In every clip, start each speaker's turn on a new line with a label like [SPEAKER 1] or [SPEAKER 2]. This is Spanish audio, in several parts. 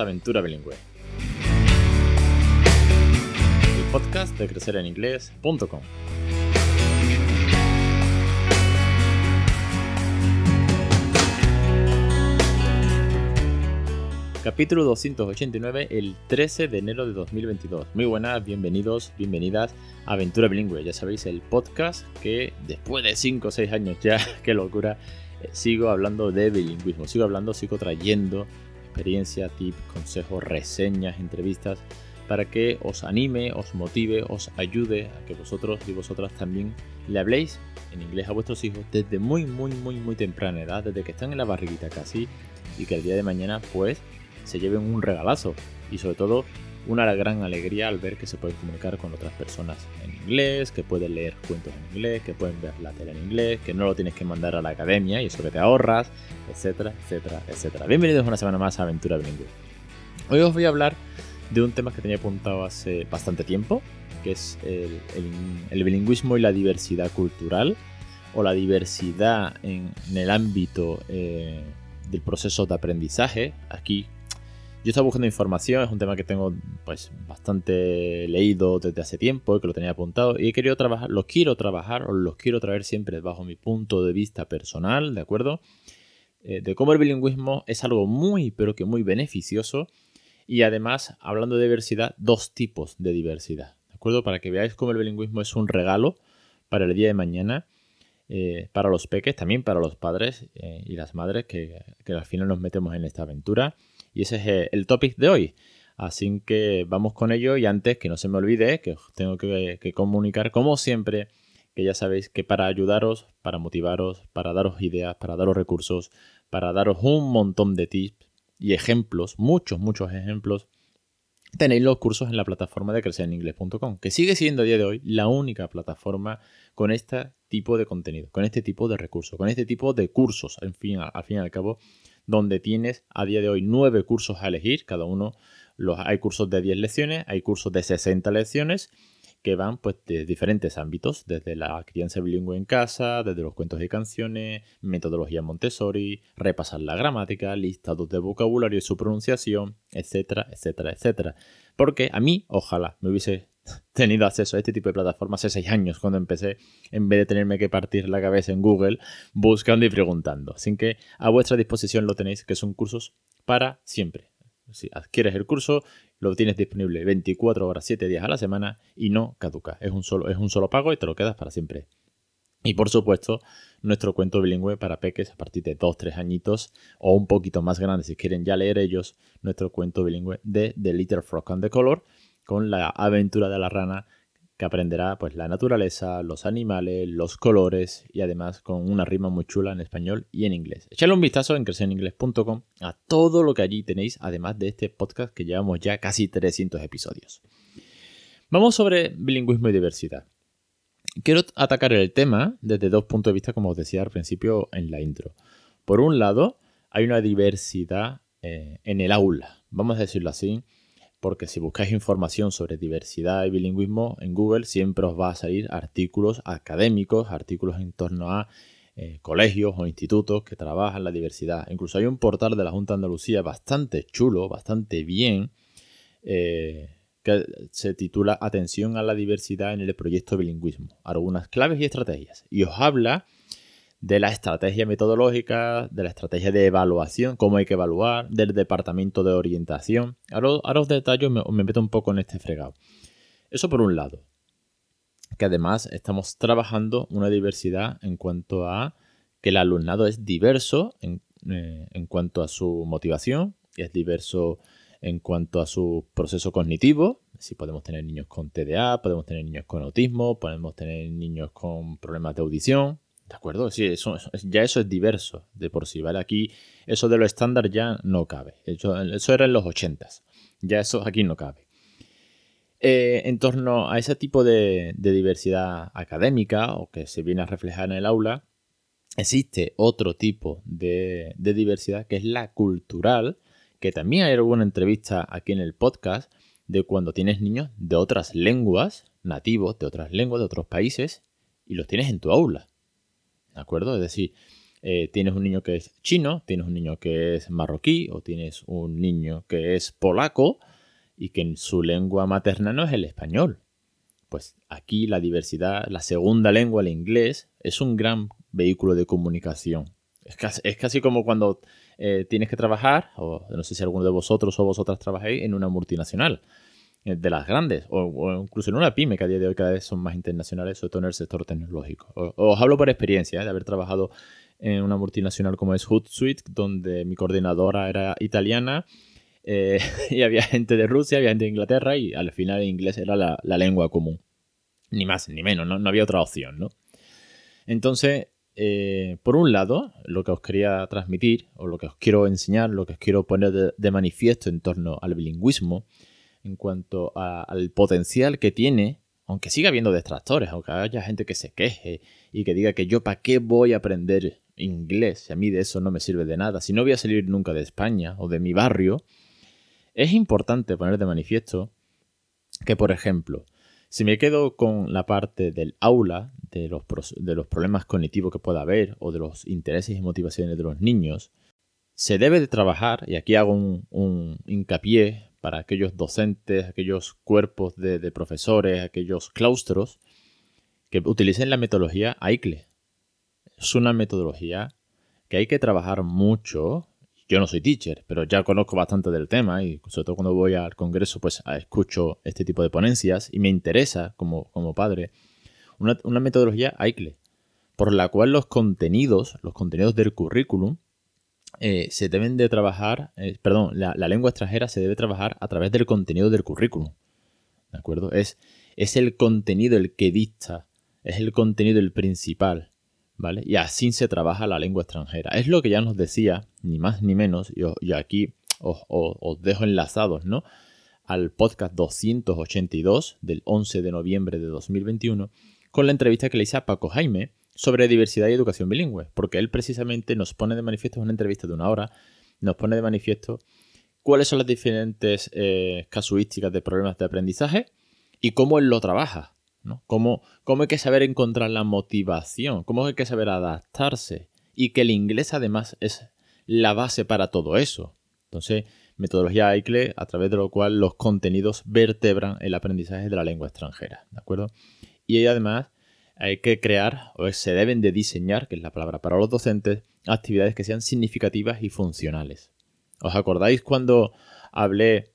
[SPEAKER 1] Aventura Bilingüe. El podcast de crecereninglés.com. Capítulo 289, el 13 de enero de 2022. Muy buenas, bienvenidos, bienvenidas a Aventura Bilingüe. Ya sabéis, el podcast que después de 5 o 6 años ya, qué locura, eh, sigo hablando de bilingüismo. Sigo hablando, sigo trayendo experiencia, tips, consejos, reseñas, entrevistas para que os anime, os motive, os ayude a que vosotros y vosotras también le habléis en inglés a vuestros hijos desde muy, muy, muy, muy temprana edad, desde que están en la barriguita casi, y que el día de mañana pues se lleven un regalazo. Y sobre todo una gran alegría al ver que se pueden comunicar con otras personas en inglés, que pueden leer cuentos en inglés, que pueden ver la tele en inglés, que no lo tienes que mandar a la academia y eso que te ahorras, etcétera, etcétera, etcétera. Bienvenidos una semana más a Aventura Bilingüe. Hoy os voy a hablar de un tema que tenía apuntado hace bastante tiempo, que es el, bilingüismo y la diversidad cultural, o la diversidad en, el ámbito eh, del proceso de aprendizaje. Aquí yo estaba buscando información, es un tema que tengo pues bastante leído desde hace tiempo y que lo tenía apuntado y he querido trabajar, los quiero trabajar o los quiero traer siempre bajo mi punto de vista personal, ¿de acuerdo? Eh, de cómo el bilingüismo es algo muy pero que muy beneficioso y además, hablando de diversidad, dos tipos de diversidad, ¿de acuerdo? Para que veáis cómo el bilingüismo es un regalo para el día de mañana eh, para los peques, también para los padres eh, y las madres que, que, al final nos metemos en esta aventura. Y ese es eh, el topic de hoy. Así que vamos con ello y antes que no se me olvide que os tengo que, comunicar como siempre que ya sabéis que para ayudaros, para motivaros, para daros ideas, para daros recursos, para daros un montón de tips y ejemplos, muchos, muchos ejemplos, tenéis los cursos en la plataforma de crecereningles.com, que sigue siendo a día de hoy la única plataforma con este tipo de contenido, con este tipo de recursos, con este tipo de cursos, en fin, al fin y al cabo, donde tienes a día de hoy nueve cursos a elegir, cada uno los, hay cursos de 10 lecciones, hay cursos de 60 lecciones que van pues de diferentes ámbitos, desde la crianza bilingüe en casa, desde los cuentos y canciones, metodología Montessori, repasar la gramática, listados de vocabulario y su pronunciación, etcétera, etcétera, etcétera. Porque a mí, ojalá, me hubiese tenido acceso a este tipo de plataformas hace seis años cuando empecé, en vez de tenerme que partir la cabeza en Google buscando y preguntando. Así que a vuestra disposición lo tenéis, que son cursos para siempre. Si adquieres el curso, lo tienes disponible 24 horas, 7 días a la semana y no caduca. Es un solo, es un solo pago y te lo quedas para siempre. Y por supuesto, nuestro cuento bilingüe para peques a partir de 2-3 añitos o un poquito más grandes si quieren ya leer ellos, nuestro cuento bilingüe de The Little Frog and the Color, con la aventura de la rana que aprenderá pues la naturaleza, los animales, los colores y además con una rima muy chula en español y en inglés. Echadle un vistazo en crecereningles.com a todo lo que allí tenéis, además de este podcast que llevamos ya casi 300 episodios. Vamos sobre bilingüismo y diversidad. Quiero atacar el tema desde dos puntos de vista, como os decía al principio en la intro. Por un lado, hay una diversidad eh, en el aula, vamos a decirlo así, porque si buscáis información sobre diversidad y bilingüismo en Google siempre os va a salir artículos académicos, artículos en torno a eh, colegios o institutos que trabajan la diversidad. Incluso hay un portal de la Junta de Andalucía bastante chulo, bastante bien, eh, que se titula Atención a la diversidad en el proyecto bilingüismo, algunas claves y estrategias. Y os habla de la estrategia metodológica, de la estrategia de evaluación, cómo hay que evaluar, del departamento de orientación. Ahora, os detallo, me, me meto un poco en este fregado. Eso por un lado. Que además estamos trabajando una diversidad en cuanto a que el alumnado es diverso en, eh, en cuanto a su motivación, y es diverso en cuanto a su proceso cognitivo. Si podemos tener niños con TDA, podemos tener niños con autismo, podemos tener niños con problemas de audición, ¿De acuerdo? Sí, eso, ya eso es diverso de por sí, ¿vale? Aquí eso de lo estándar ya no cabe. Eso, eso era en los 80 Ya eso aquí no cabe. Eh, en torno a ese tipo de, diversidad académica o que se viene a reflejar en el aula, existe otro tipo de, de diversidad que es la cultural, que también hay alguna entrevista aquí en el podcast de cuando tienes niños de otras lenguas, nativos de otras lenguas, de otros países, y los tienes en tu aula. ¿De acuerdo? Es decir, eh, tienes un niño que es chino, tienes un niño que es marroquí o tienes un niño que es polaco y que en su lengua materna no es el español. Pues aquí la diversidad, la segunda lengua, el inglés, es un gran vehículo de comunicación. Es casi, como cuando eh, tienes que trabajar, o no sé si alguno de vosotros o vosotras trabajáis en una multinacional de las grandes, o, incluso en una pyme que a día de hoy cada vez son más internacionales, sobre todo en el sector tecnológico. os hablo por experiencia, ¿eh? de haber trabajado en una multinacional como es Hootsuite, donde mi coordinadora era italiana y había gente de Rusia, había gente de Inglaterra y al final el inglés era la, lengua común. Ni más ni menos, ¿no? no había otra opción, ¿no? Entonces, eh, por un lado, lo que os quería transmitir, o lo que os quiero enseñar, lo que os quiero poner de, manifiesto en torno al bilingüismo, en cuanto al potencial que tiene, aunque siga habiendo detractores, aunque haya gente que se queje y que diga que yo para qué voy a aprender inglés, si a mí de eso no me sirve de nada, si no voy a salir nunca de España o de mi barrio, es importante poner de manifiesto que, por ejemplo, si me quedo con la parte del aula, de los, de los problemas cognitivos que pueda haber o de los intereses y motivaciones de los niños, se debe de trabajar, y aquí hago un, hincapié para aquellos docentes, aquellos cuerpos de, profesores, aquellos claustros, que utilicen la metodología AICLE. Es una metodología que hay que trabajar mucho yo no soy teacher, pero ya conozco bastante del tema y sobre todo cuando voy al congreso pues escucho este tipo de ponencias y me interesa como, como padre una, metodología AICLE, por la cual los contenidos, los contenidos del currículum eh, se deben de trabajar, eh, perdón, la, lengua extranjera se debe trabajar a través del contenido del currículum. ¿De acuerdo? Es, es el contenido el que dicta, es el contenido el principal. Y así se trabaja la lengua extranjera. Es lo que ya nos decía, ni más ni menos, y, aquí os, dejo enlazados, ¿no? Al podcast 282 del 11 de noviembre de 2021, con la entrevista que le hice a Paco Jaime sobre diversidad y educación bilingüe, porque él precisamente nos pone de manifiesto, en una entrevista de una hora, nos pone de manifiesto cuáles son las diferentes eh, casuísticas de problemas de aprendizaje y cómo él lo trabaja. ¿no? Cómo, hay que saber encontrar la motivación, cómo hay que saber adaptarse y que el inglés además es la base para todo eso. Entonces, metodología AICLE a través de lo cual los contenidos vertebran el aprendizaje de la lengua extranjera, ¿de acuerdo? Y además hay que crear, o se deben de diseñar, que es la palabra para los docentes, actividades que sean significativas y funcionales. ¿Os acordáis cuando hablé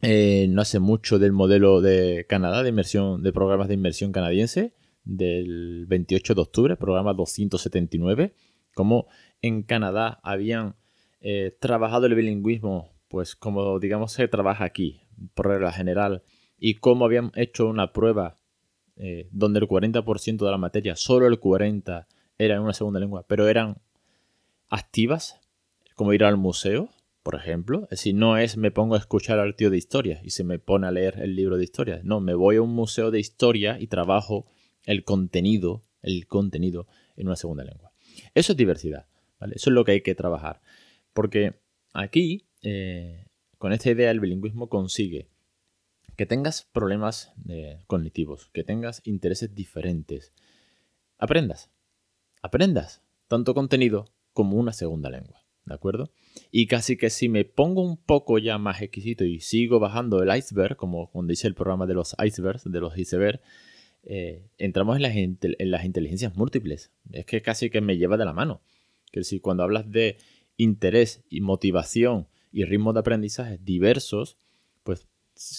[SPEAKER 1] eh, no hace mucho del modelo de Canadá de inversión, de programas de inversión canadiense del 28 de octubre, programa 279, como en Canadá habían eh, trabajado el bilingüismo, pues como digamos se trabaja aquí, por regla general, y cómo habían hecho una prueba eh, donde el 40% de la materia, solo el 40% era en una segunda lengua, pero eran activas, como ir al museo, por ejemplo. Es decir, no es me pongo a escuchar al tío de historia y se me pone a leer el libro de historia. No, me voy a un museo de historia y trabajo el contenido, el contenido en una segunda lengua. Eso es diversidad, ¿vale? Eso es lo que hay que trabajar. Porque aquí, eh, con esta idea, el bilingüismo consigue que tengas problemas eh, cognitivos, que tengas intereses diferentes. Aprendas, aprendas tanto contenido como una segunda lengua. ¿De acuerdo? Y casi que si me pongo un poco ya más exquisito y sigo bajando el iceberg, como cuando dice el programa de los icebergs, de los icebergs, eh, entramos en las, en las inteligencias múltiples. Es que casi que me lleva de la mano. Que si cuando hablas de interés y motivación y ritmos de aprendizaje diversos, pues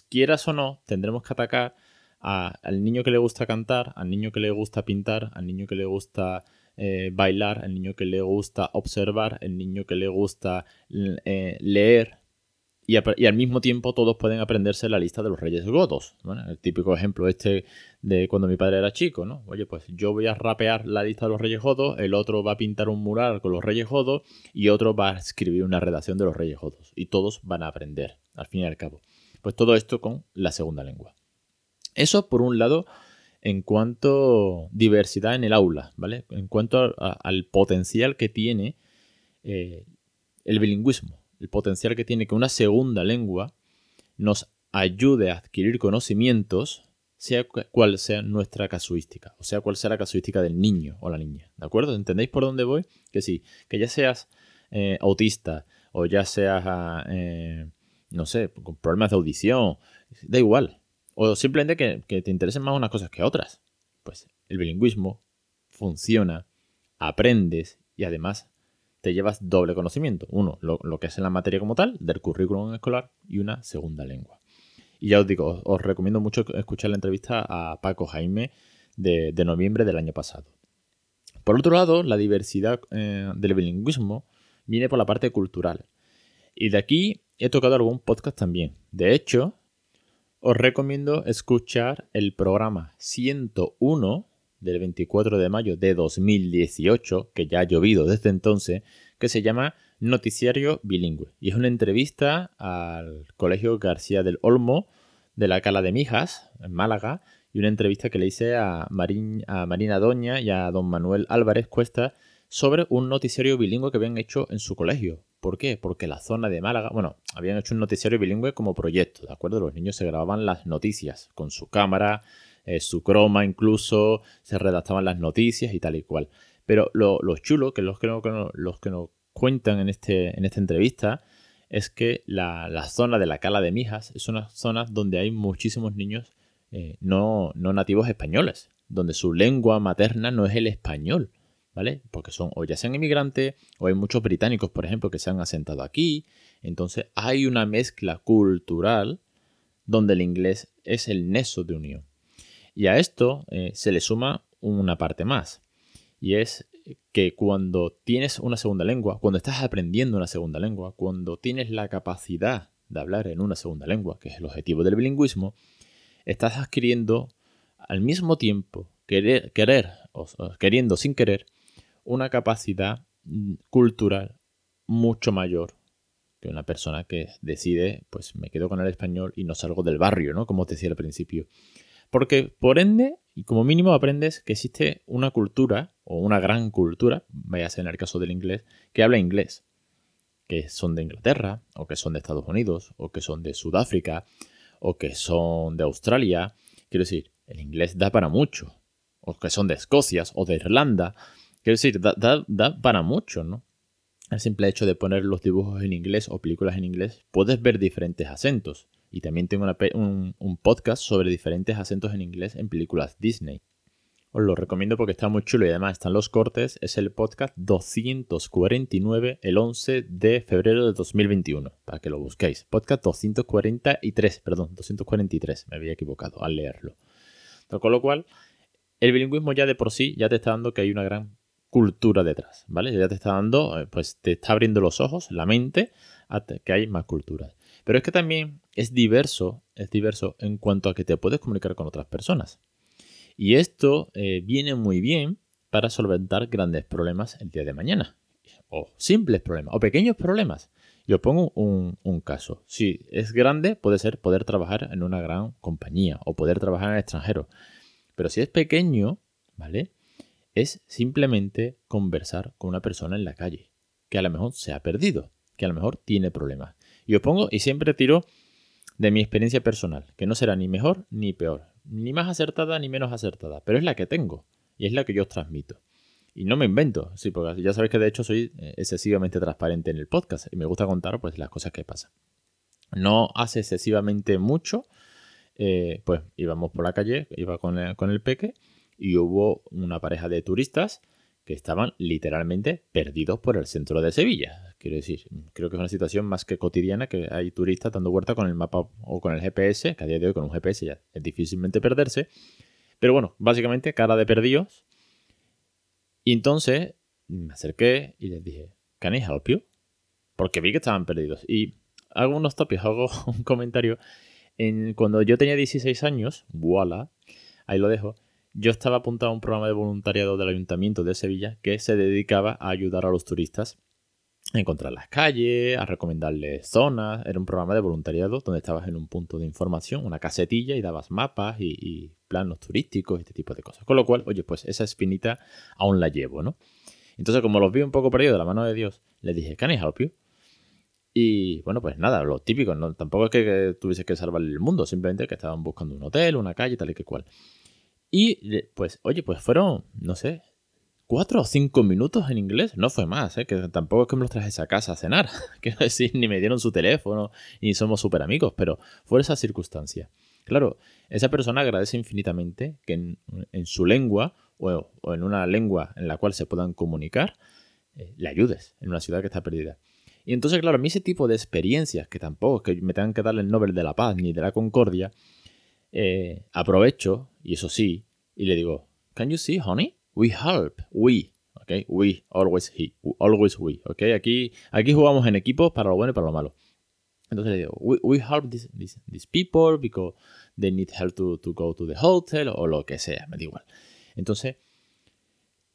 [SPEAKER 1] quieras o no, tendremos que atacar al niño que le gusta cantar, al niño que le gusta pintar, al niño que le gusta eh, bailar, el niño que le gusta observar, el niño que le gusta eh, leer. Y, al mismo tiempo todos pueden aprenderse la lista de los reyes godos. El típico ejemplo este de cuando mi padre era chico, ¿no? Oye, pues yo voy a rapear la lista de los reyes godos, el otro va a pintar un mural con los reyes godos y otro va a escribir una redacción de los reyes godos. Y todos van a aprender, al fin y al cabo. Pues todo esto con la segunda lengua. Eso, por un lado, en cuanto a diversidad en el aula, ¿vale? En cuanto al potencial que tiene eh, el bilingüismo, el potencial que tiene que una segunda lengua nos ayude a adquirir conocimientos sea cual sea nuestra casuística, o sea cual sea la casuística del niño o la niña, ¿de acuerdo? ¿Entendéis por dónde voy? Que sí, que ya seas eh, autista o ya seas, ah, eh, no sé, con problemas de audición, da igual. O simplemente que, te interesen más unas cosas que otras. Pues el bilingüismo funciona, aprendes y además te llevas doble conocimiento. Uno, lo, que es en la materia como tal, del currículum escolar, y una segunda lengua. Y ya os digo, os, recomiendo mucho escuchar la entrevista a Paco Jaime de, noviembre del año pasado. Por otro lado, la diversidad eh, del bilingüismo viene por la parte cultural. Y de aquí he tocado algún podcast también. De hecho, os recomiendo escuchar el programa 101 del 24 de mayo de 2018, que ya ha llovido desde entonces, que se llama Noticiario Bilingüe. Y es una entrevista al Colegio García del Olmo de la Cala de Mijas, en Málaga, y una entrevista que le hice a, a Marina Doña y a don Manuel Álvarez Cuesta sobre un noticiario bilingüe que habían hecho en su colegio. ¿Por qué? Porque la zona de Málaga, bueno, habían hecho un noticiario bilingüe como proyecto, ¿de acuerdo? Los niños se grababan las noticias con su cámara, eh, su croma incluso, se redactaban las noticias y tal y cual. Pero lo, chulo, que los que, que nos cuentan en, este, en esta entrevista, es que la, zona de la Cala de Mijas es una zona donde hay muchísimos niños eh, no, no nativos españoles, donde su lengua materna no es el español. ¿Vale? Porque son o ya sean inmigrantes o hay muchos británicos, por ejemplo, que se han asentado aquí. Entonces hay una mezcla cultural donde el inglés es el nexo de unión. Y a esto eh, se le suma una parte más. Y es que cuando tienes una segunda lengua, cuando estás aprendiendo una segunda lengua, cuando tienes la capacidad de hablar en una segunda lengua, que es el objetivo del bilingüismo, estás adquiriendo al mismo tiempo, querer, querer queriendo sin querer, una capacidad cultural mucho mayor que una persona que decide, pues me quedo con el español y no salgo del barrio, ¿no? Como te decía al principio. Porque por ende, y como mínimo aprendes que existe una cultura, o una gran cultura, vaya a en el caso del inglés, que habla inglés. Que son de Inglaterra, o que son de Estados Unidos, o que son de Sudáfrica, o que son de Australia. Quiero decir, el inglés da para mucho. O que son de Escocia, o de Irlanda. Quiero decir, da, para mucho, ¿no? El simple hecho de poner los dibujos en inglés o películas en inglés, puedes ver diferentes acentos. Y también tengo un, podcast sobre diferentes acentos en inglés en películas Disney. Os lo recomiendo porque está muy chulo y además están los cortes. Es el podcast 249, el 11 de febrero de 2021, para que lo busquéis. Podcast 243, perdón, 243, me había equivocado al leerlo. Con lo cual, el bilingüismo ya de por sí ya te está dando que hay una gran cultura detrás, ¿vale? Ya te está dando, eh, pues te está abriendo los ojos, la mente, a que hay más culturas. Pero es que también es diverso, es diverso en cuanto a que te puedes comunicar con otras personas. Y esto eh, viene muy bien para solventar grandes problemas el día de mañana. O simples problemas, o pequeños problemas. Yo pongo un, un, caso. Si es grande, puede ser poder trabajar en una gran compañía o poder trabajar en el extranjero. Pero si es pequeño, ¿vale? Es simplemente conversar con una persona en la calle, que a lo mejor se ha perdido, que a lo mejor tiene problemas. Y pongo, y siempre tiro de mi experiencia personal, que no será ni mejor ni peor, ni más acertada ni menos acertada, pero es la que tengo y es la que yo os transmito. Y no me invento, sí, porque ya sabéis que de hecho soy eh, excesivamente transparente en el podcast y me gusta contar pues las cosas que pasan. No hace excesivamente mucho, eh, pues íbamos por la calle, iba con el, con el peque y hubo una pareja de turistas que estaban literalmente perdidos por el centro de Sevilla. Quiero decir, creo que es una situación más que cotidiana que hay turistas dando vuelta con el mapa o con el GPS, que a día de hoy con un GPS ya es difícilmente perderse. Pero bueno, básicamente cara de perdidos. Y entonces me acerqué y les dije, ¿Can I help you? Porque vi que estaban perdidos. Y hago unos topics, hago un comentario. En, cuando yo tenía 16 años, voilà, ahí lo dejo, yo estaba apuntado a un programa de voluntariado del Ayuntamiento de Sevilla que se dedicaba a ayudar a los turistas a encontrar las calles, a recomendarles zonas. Era un programa de voluntariado donde estabas en un punto de información, una casetilla y dabas mapas y, planos turísticos, este tipo de cosas. Con lo cual, oye, pues esa espinita aún la llevo, ¿no? Entonces, como los vi un poco perdidos de la mano de Dios, les dije, ¿Can I help you? Y bueno, pues nada, lo típico, ¿no? tampoco es que, tuviese que salvar el mundo, simplemente que estaban buscando un hotel, una calle, tal y que cual. Y pues, oye, pues fueron, no sé, cuatro o cinco minutos en inglés. No fue más, ¿eh? que tampoco es que me los trajes a casa a cenar. Quiero decir, ni me dieron su teléfono, ni somos súper amigos, pero fue esa circunstancia. Claro, esa persona agradece infinitamente que en, su lengua o, en una lengua en la cual se puedan comunicar, eh, le ayudes en una ciudad que está perdida. Y entonces, claro, a mí ese tipo de experiencias, que tampoco es que me tengan que darle el Nobel de la Paz ni de la Concordia, eh, aprovecho, y eso sí, y le digo, ¿Can you see, honey? We help. We. Okay? We. Always he. Always we. Okay? Aquí, aquí jugamos en equipos para lo bueno y para lo malo. Entonces le digo, we, help these, people because they need help to, to go to the hotel o lo que sea, me da igual. Entonces,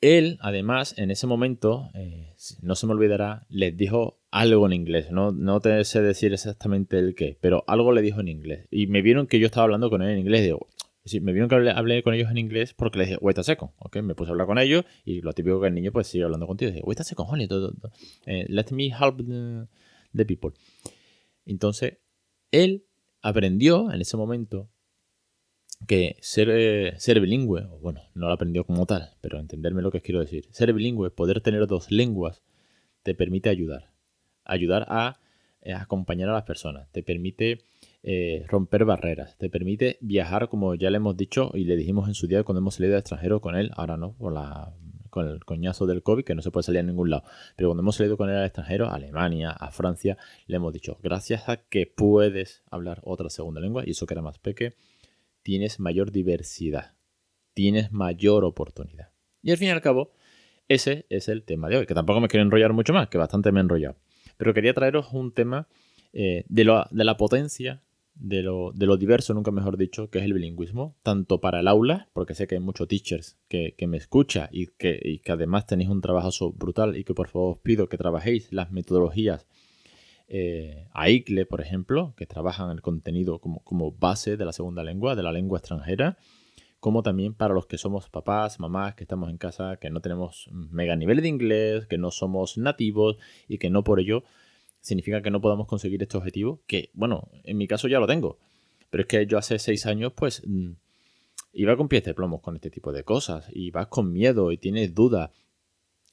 [SPEAKER 1] él, además, en ese momento, eh, no se me olvidará, les dijo algo en inglés. No, no te sé decir exactamente el qué, pero algo le dijo en inglés. Y me vieron que yo estaba hablando con él en inglés. Digo, sí, me vieron que hablé, con ellos en inglés porque les dije, wait a second. Me puse a hablar con ellos y lo típico que el niño pues sigue hablando contigo. Dice, wait a second, honey. Eh, let me help the people. Entonces, él aprendió en ese momento que ser, eh, ser bilingüe, bueno, no lo aprendió como tal, pero entenderme lo que quiero decir. Ser bilingüe, poder tener dos lenguas, te permite ayudar. Ayudar a, eh, acompañar a las personas. Te permite eh, romper barreras. Te permite viajar, como ya le hemos dicho y le dijimos en su día cuando hemos salido de extranjero con él. Ahora no, por la, con el coñazo del COVID, que no se puede salir a ningún lado. Pero cuando hemos salido con él al extranjero, a Alemania, a Francia, le hemos dicho, gracias a que puedes hablar otra segunda lengua, y eso que era más peque, tienes mayor diversidad, tienes mayor oportunidad. Y al fin y al cabo, ese es el tema de hoy, que tampoco me quiero enrollar mucho más, que bastante me he enrollado. Pero quería traeros un tema eh, de, de, la potencia, de lo, de lo, diverso, nunca mejor dicho, que es el bilingüismo, tanto para el aula, porque sé que hay muchos teachers que, me escuchan y que, y que además tenéis un trabajo brutal y que por favor os pido que trabajéis las metodologías eh, a ICLE, por ejemplo, que trabajan el contenido como, como base de la segunda lengua, de la lengua extranjera, como también para los que somos papás, mamás, que estamos en casa, que no tenemos mega nivel de inglés, que no somos nativos y que no por ello significa que no podamos conseguir este objetivo, que bueno, en mi caso ya lo tengo, pero es que yo hace seis años pues mm, iba con pies de plomos con este tipo de cosas y vas con miedo y tienes dudas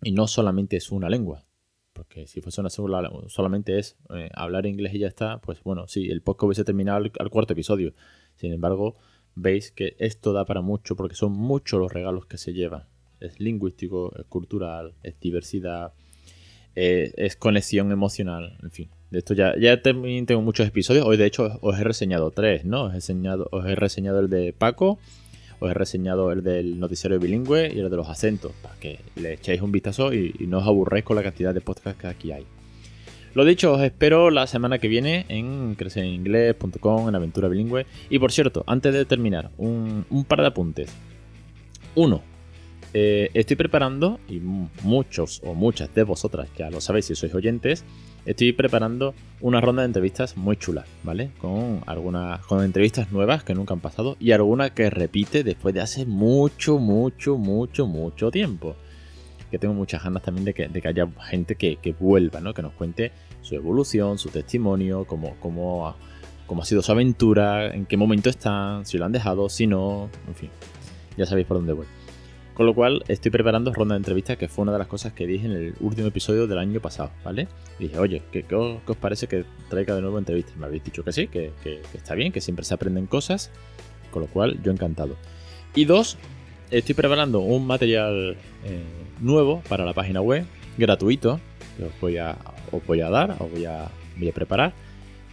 [SPEAKER 1] y no solamente es una lengua, porque si fuese una segunda, solamente es eh, hablar inglés y ya está, pues bueno, sí, el podcast hubiese terminado al, cuarto episodio. Sin embargo, veis que esto da para mucho porque son muchos los regalos que se llevan. Es lingüístico, es cultural, es diversidad, eh, es conexión emocional, en fin. De esto ya, ya tengo muchos episodios. Hoy, de hecho, os he reseñado tres, ¿no? Os he, enseñado, os he reseñado el de Paco, os he reseñado el del noticiario bilingüe y el de los acentos, para que le echéis un vistazo y, no os aburréis con la cantidad de podcasts que aquí hay. Lo dicho, os espero la semana que viene en creceninglés.com, en Aventura Bilingüe. Y por cierto, antes de terminar, un, par de apuntes. Uno, eh, estoy preparando, y muchos o muchas de vosotras ya lo sabéis si sois oyentes, estoy preparando una ronda de entrevistas muy chula, ¿vale? Con algunas con entrevistas nuevas que nunca han pasado y alguna que repite después de hace mucho, mucho, mucho, mucho tiempo. Que tengo muchas ganas también de que, haya gente que, vuelva, ¿no? Que nos cuente su evolución, su testimonio, cómo, cómo, cómo ha sido su aventura, en qué momento están, si lo han dejado, si no, en fin. Ya sabéis por dónde voy. Con lo cual estoy preparando ronda de entrevistas, que fue una de las cosas que dije en el último episodio del año pasado, ¿vale? dije, oye, ¿qué, os, parece que traiga de nuevo entrevistas? Me habéis dicho que sí, que, está bien, que siempre se aprenden cosas, con lo cual yo encantado. Y dos, estoy preparando un material eh, nuevo para la página web, gratuito, que os voy a, os voy a dar, os voy a, voy a preparar.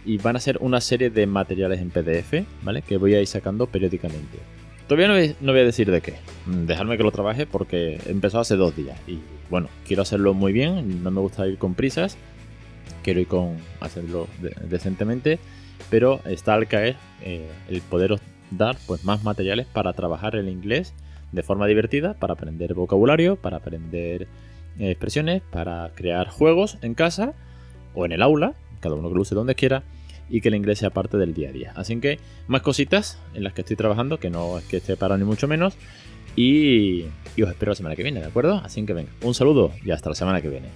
[SPEAKER 1] Y van a ser una serie de materiales en PDF, ¿vale? Que voy a ir sacando periódicamente. Todavía no voy, a decir de qué. Mm, dejadme que lo trabaje porque he empezado hace dos días. Y bueno, quiero hacerlo muy bien. No me gusta ir con prisas. Quiero ir con hacerlo decentemente. Pero está al caer eh, el poderos dar pues, más materiales para trabajar el inglés de forma divertida, para aprender vocabulario, para aprender eh, expresiones, para crear juegos en casa o en el aula, cada uno que lo use donde quiera y que el inglés sea parte del día a día. Así que más cositas en las que estoy trabajando, que no es que esté parado ni mucho menos. Y, y os espero la semana que viene, ¿de acuerdo? Así que venga, un saludo y hasta la semana que viene.